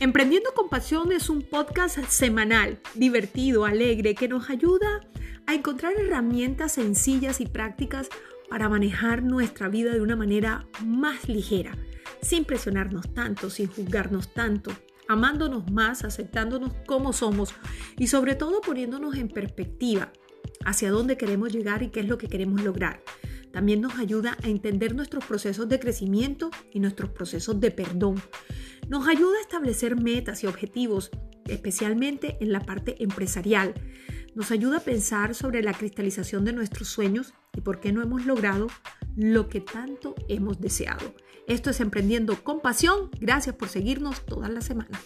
Emprendiendo con Pasión es un podcast semanal, divertido, alegre, que nos ayuda a encontrar herramientas sencillas y prácticas para manejar nuestra vida de una manera más ligera, sin presionarnos tanto, sin juzgarnos tanto, amándonos más, aceptándonos como somos y sobre todo poniéndonos en perspectiva hacia dónde queremos llegar y qué es lo que queremos lograr. También nos ayuda a entender nuestros procesos de crecimiento y nuestros procesos de perdón. Nos ayuda a establecer metas y objetivos, especialmente en la parte empresarial. Nos ayuda a pensar sobre la cristalización de nuestros sueños y por qué no hemos logrado lo que tanto hemos deseado. Esto es Emprendiendo con Pasión. Gracias por seguirnos todas las semanas.